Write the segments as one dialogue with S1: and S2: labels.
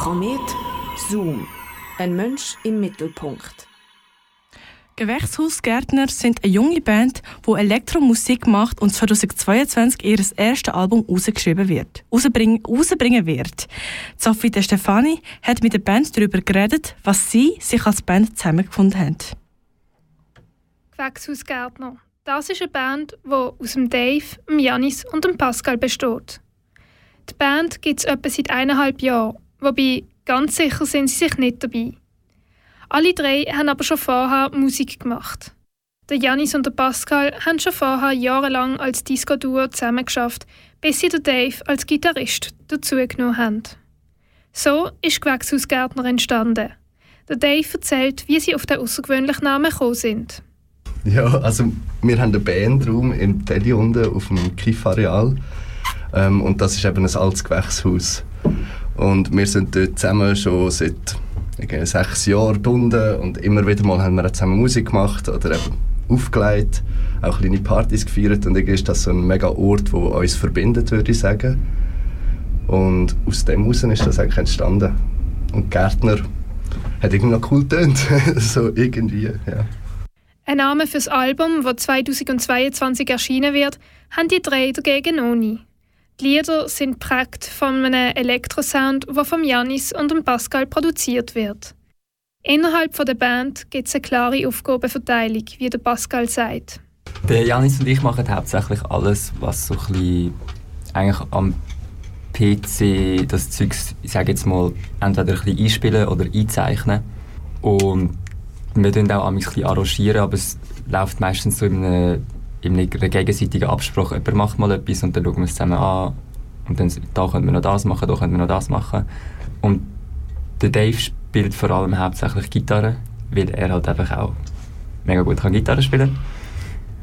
S1: Komet Zoom. Ein Mensch im Mittelpunkt.
S2: Gewächshausgärtner sind eine junge Band, die Elektromusik macht und 2022 ihr erstes Album rausgeschrieben wird, rausbringen, rausbringen wird. Sophie De Stefani hat mit der Band darüber geredet, was sie sich als Band zusammengefunden haben.
S3: Gewächshausgärtner. Das ist eine Band, die aus dem Dave, dem Janis und dem Pascal besteht. Die Band gibt es etwa seit eineinhalb Jahren, wobei ganz sicher sind sie sich nicht dabei. Alle drei haben aber schon vorher Musik gemacht. Der Janis und der Pascal haben schon vorher jahrelang als Disco-Duo zusammengeschafft, bis sie den Dave als Gitarrist dazugenommen haben. So ist Gewächshausgärtner entstanden. Der Dave erzählt, wie sie auf den außergewöhnlichen Namen gekommen sind.
S4: Ja, also wir haben einen Bandraum im Teddy unten auf dem Kiffareal. Ähm, und das ist eben ein altes Gewächshaus. Und wir sind dort zusammen schon seit sechs Jahren gebunden und immer wieder mal haben wir zusammen Musik gemacht oder eben aufgelegt, auch kleine Partys gefeiert und irgendwie ist das so ein mega Ort, der uns verbindet, würde ich sagen. Und aus dem heraus ist das eigentlich entstanden. Und Gärtner hat irgendwie noch cool tönt, so irgendwie, ja.
S3: Ein Name fürs Album, das 2022 erschienen wird, haben die drei dagegen noch nie. Die Lieder sind prägt von einem Elektrosound, der von Janis und dem Pascal produziert wird. Innerhalb der Band gibt es eine klare Aufgabenverteilung, wie der Pascal sagt.
S5: Der Janis und ich machen hauptsächlich alles, was so ein bisschen eigentlich am PC das Zeug, ich sage jetzt mal, entweder ein bisschen einspielen oder einzeichnen. Und wir tun auch ein bisschen arrangieren, aber es läuft meistens so in einem in einer gegenseitigen Absprache. Jemand macht mal etwas und dann schauen wir es zusammen an. Und dann, da könnten wir noch das machen, da könnten wir noch das machen. Und der Dave spielt vor allem hauptsächlich Gitarre, weil er halt einfach auch mega gut kann Gitarre spielen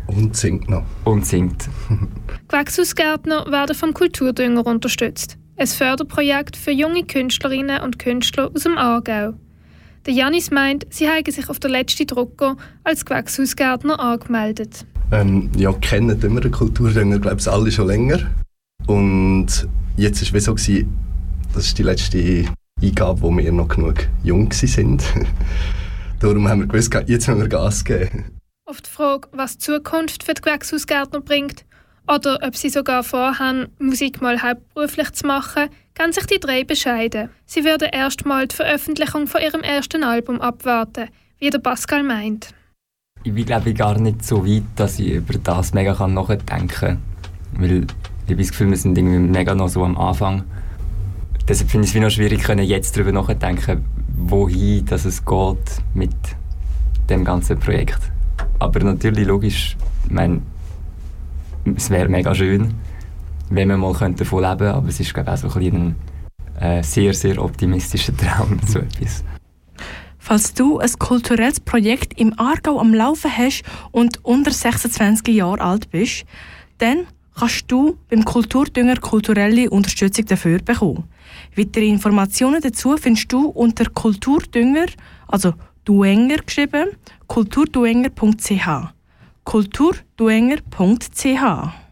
S4: Und singt noch.
S5: Und singt.
S3: Gewächshausgärtner werden vom Kulturdünger unterstützt. Ein Förderprojekt für junge Künstlerinnen und Künstler aus dem Aargau. Der Janis meint, sie haben sich auf der letzten Drucker als Gewächshausgärtner angemeldet.
S4: Ähm, ja, kennen immer den Kulturdünger, glaube ich, alle schon länger. Und jetzt war es so, gewesen, das ist die letzte Eingabe, wo wir noch genug jung sind. Darum haben wir gewusst, jetzt müssen wir Gas geben.
S3: Auf die Frage, was die Zukunft für die Gewächshausgärtner bringt, oder ob sie sogar vorhaben, Musik mal hauptberuflich zu machen, kann sich die drei bescheiden. Sie würden erstmal die Veröffentlichung von ihrem ersten Album abwarten, wie der Pascal meint
S5: ich bin glaube ich gar nicht so weit, dass ich über das mega kann nachdenken kann. Weil ich habe das Gefühl, wir sind irgendwie mega noch so am Anfang. Deshalb finde ich es wie noch schwierig, können jetzt darüber nachdenken, wohin dass es geht mit dem ganzen Projekt. Aber natürlich, logisch, ich meine, es wäre mega schön, wenn wir mal davon leben könnten, aber es ist glaube ich auch so ein, ein äh, sehr, sehr optimistischer Traum, so etwas.
S2: Falls du ein kulturelles Projekt im Aargau am Laufen hast und unter 26 Jahre alt bist, dann kannst du beim Kulturdünger kulturelle Unterstützung dafür bekommen. Weitere Informationen dazu findest du unter Kulturdünger, also Duenger geschrieben, kulturduenger.ch. kulturduenger.ch